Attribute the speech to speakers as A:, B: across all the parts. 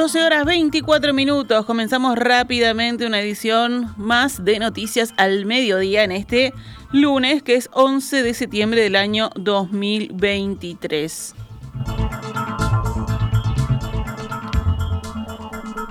A: 12 horas 24 minutos. Comenzamos rápidamente una edición más de Noticias al Mediodía en este lunes, que es 11 de septiembre del año 2023.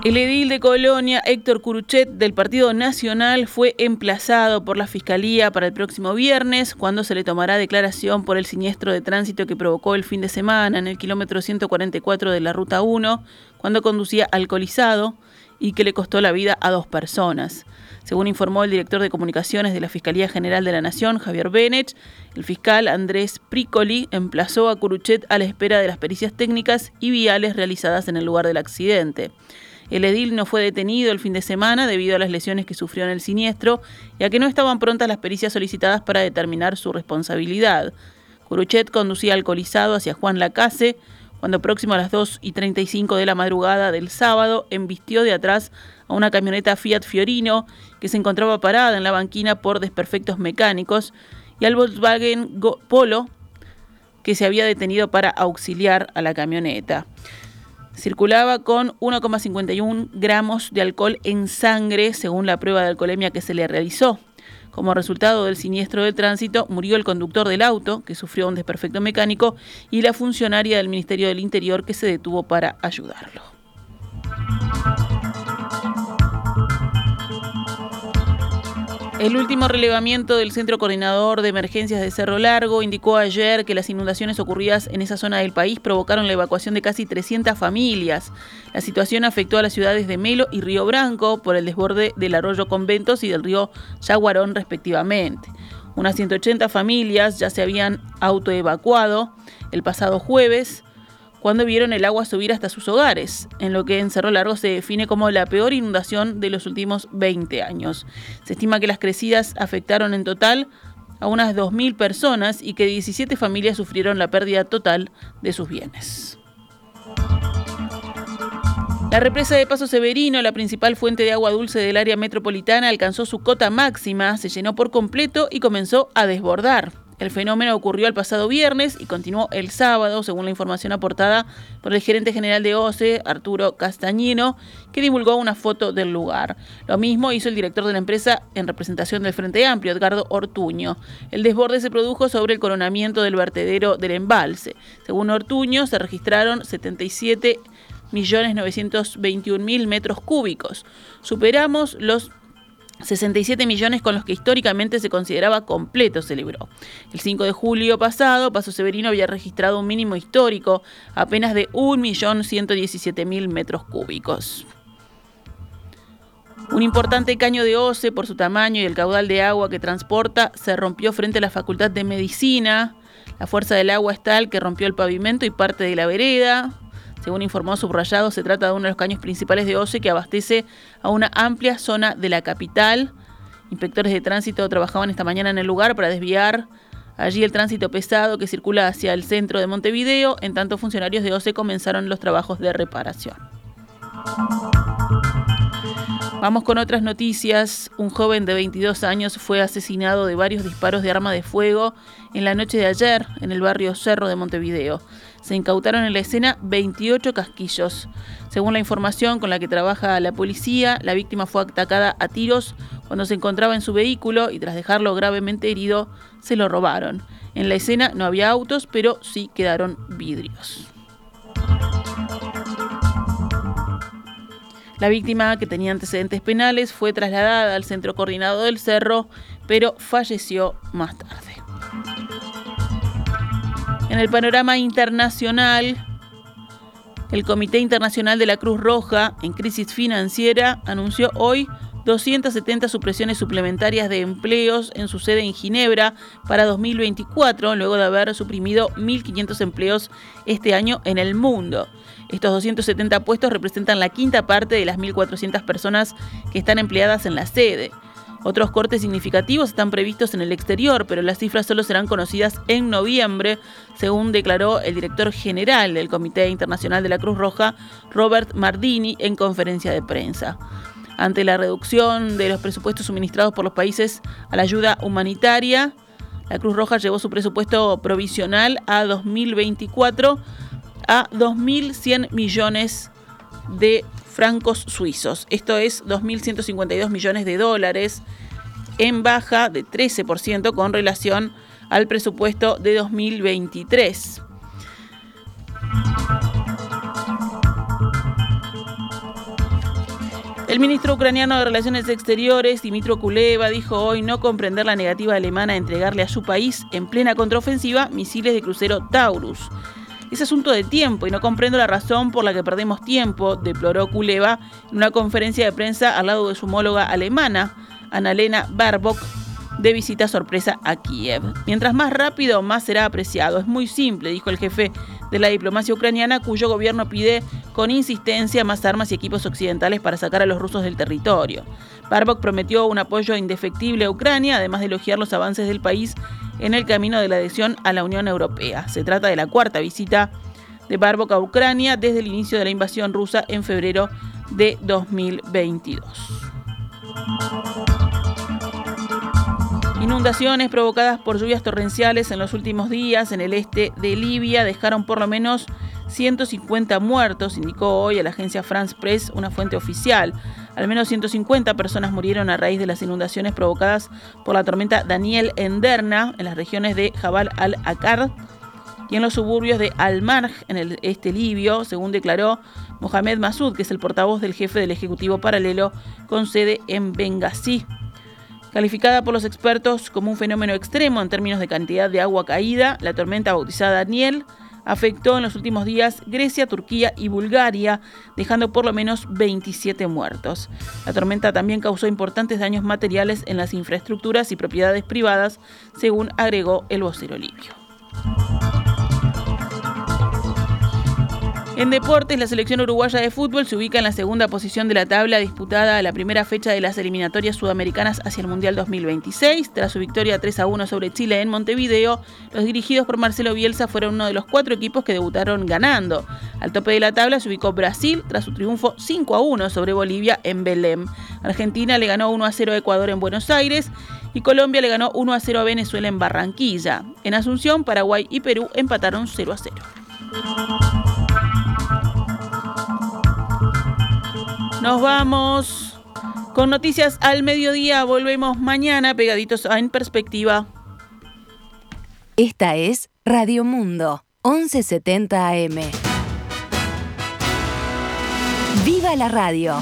A: El edil de Colonia, Héctor Curuchet, del Partido Nacional, fue emplazado por la Fiscalía para el próximo viernes, cuando se le tomará declaración por el siniestro de tránsito que provocó el fin de semana en el kilómetro 144 de la Ruta 1, cuando conducía alcoholizado y que le costó la vida a dos personas. Según informó el director de comunicaciones de la Fiscalía General de la Nación, Javier Benech, el fiscal Andrés Pricoli emplazó a Curuchet a la espera de las pericias técnicas y viales realizadas en el lugar del accidente. El edil no fue detenido el fin de semana debido a las lesiones que sufrió en el siniestro y a que no estaban prontas las pericias solicitadas para determinar su responsabilidad. Curuchet conducía alcoholizado hacia Juan Lacase cuando próximo a las 2 y 35 de la madrugada del sábado embistió de atrás a una camioneta Fiat Fiorino que se encontraba parada en la banquina por desperfectos mecánicos y al Volkswagen Polo que se había detenido para auxiliar a la camioneta. Circulaba con 1,51 gramos de alcohol en sangre, según la prueba de alcoholemia que se le realizó. Como resultado del siniestro de tránsito, murió el conductor del auto, que sufrió un desperfecto mecánico, y la funcionaria del Ministerio del Interior, que se detuvo para ayudarlo. El último relevamiento del Centro Coordinador de Emergencias de Cerro Largo indicó ayer que las inundaciones ocurridas en esa zona del país provocaron la evacuación de casi 300 familias. La situación afectó a las ciudades de Melo y Río Branco por el desborde del arroyo Conventos y del río Yaguarón respectivamente. Unas 180 familias ya se habían autoevacuado el pasado jueves cuando vieron el agua subir hasta sus hogares, en lo que en Cerro Largo se define como la peor inundación de los últimos 20 años. Se estima que las crecidas afectaron en total a unas 2.000 personas y que 17 familias sufrieron la pérdida total de sus bienes. La represa de Paso Severino, la principal fuente de agua dulce del área metropolitana, alcanzó su cota máxima, se llenó por completo y comenzó a desbordar. El fenómeno ocurrió el pasado viernes y continuó el sábado, según la información aportada por el gerente general de OCE, Arturo Castañino, que divulgó una foto del lugar. Lo mismo hizo el director de la empresa en representación del Frente Amplio, Edgardo Ortuño. El desborde se produjo sobre el coronamiento del vertedero del embalse. Según Ortuño, se registraron 77 mil metros cúbicos. Superamos los 67 millones con los que históricamente se consideraba completo, celebró. El 5 de julio pasado, Paso Severino había registrado un mínimo histórico apenas de 1.117.000 metros cúbicos. Un importante caño de OCE, por su tamaño y el caudal de agua que transporta, se rompió frente a la Facultad de Medicina. La fuerza del agua es tal que rompió el pavimento y parte de la vereda. Según informó Subrayado, se trata de uno de los caños principales de OCE que abastece a una amplia zona de la capital. Inspectores de tránsito trabajaban esta mañana en el lugar para desviar allí el tránsito pesado que circula hacia el centro de Montevideo, en tanto funcionarios de OCE comenzaron los trabajos de reparación. Vamos con otras noticias. Un joven de 22 años fue asesinado de varios disparos de arma de fuego en la noche de ayer en el barrio Cerro de Montevideo. Se incautaron en la escena 28 casquillos. Según la información con la que trabaja la policía, la víctima fue atacada a tiros cuando se encontraba en su vehículo y tras dejarlo gravemente herido, se lo robaron. En la escena no había autos, pero sí quedaron vidrios. La víctima, que tenía antecedentes penales, fue trasladada al centro coordinado del Cerro, pero falleció más tarde. En el panorama internacional, el Comité Internacional de la Cruz Roja en crisis financiera anunció hoy 270 supresiones suplementarias de empleos en su sede en Ginebra para 2024, luego de haber suprimido 1.500 empleos este año en el mundo. Estos 270 puestos representan la quinta parte de las 1.400 personas que están empleadas en la sede. Otros cortes significativos están previstos en el exterior, pero las cifras solo serán conocidas en noviembre, según declaró el director general del Comité Internacional de la Cruz Roja, Robert Mardini, en conferencia de prensa. Ante la reducción de los presupuestos suministrados por los países a la ayuda humanitaria, la Cruz Roja llevó su presupuesto provisional a 2024 a 2.100 millones de francos suizos. Esto es 2.152 millones de dólares en baja de 13% con relación al presupuesto de 2023. El ministro ucraniano de Relaciones Exteriores, Dimitro Kuleva, dijo hoy no comprender la negativa alemana a entregarle a su país, en plena contraofensiva, misiles de crucero Taurus. Es asunto de tiempo y no comprendo la razón por la que perdemos tiempo, deploró Kuleva en una conferencia de prensa al lado de su homóloga alemana, Annalena Baerbock, de visita sorpresa a Kiev. Mientras más rápido, más será apreciado. Es muy simple, dijo el jefe de la diplomacia ucraniana, cuyo gobierno pide con insistencia más armas y equipos occidentales para sacar a los rusos del territorio. Barbok prometió un apoyo indefectible a Ucrania, además de elogiar los avances del país en el camino de la adhesión a la Unión Europea. Se trata de la cuarta visita de Barbok a Ucrania desde el inicio de la invasión rusa en febrero de 2022. Inundaciones provocadas por lluvias torrenciales en los últimos días en el este de Libia dejaron por lo menos 150 muertos, indicó hoy a la agencia France Press una fuente oficial. Al menos 150 personas murieron a raíz de las inundaciones provocadas por la tormenta Daniel en Derna, en las regiones de Jabal al-Akkad y en los suburbios de Al-Marj, en el este libio, según declaró Mohamed Massoud, que es el portavoz del jefe del Ejecutivo Paralelo con sede en Benghazi. Calificada por los expertos como un fenómeno extremo en términos de cantidad de agua caída, la tormenta bautizada Daniel afectó en los últimos días Grecia, Turquía y Bulgaria, dejando por lo menos 27 muertos. La tormenta también causó importantes daños materiales en las infraestructuras y propiedades privadas, según agregó el vocero libio. En deportes, la selección uruguaya de fútbol se ubica en la segunda posición de la tabla disputada a la primera fecha de las eliminatorias sudamericanas hacia el Mundial 2026. Tras su victoria 3 a 1 sobre Chile en Montevideo, los dirigidos por Marcelo Bielsa fueron uno de los cuatro equipos que debutaron ganando. Al tope de la tabla se ubicó Brasil tras su triunfo 5 a 1 sobre Bolivia en Belém. Argentina le ganó 1 a 0 a Ecuador en Buenos Aires y Colombia le ganó 1 a 0 a Venezuela en Barranquilla. En Asunción, Paraguay y Perú empataron 0 a 0. Nos vamos con noticias al mediodía. Volvemos mañana pegaditos En Perspectiva.
B: Esta es Radio Mundo, 1170 AM. ¡Viva la radio!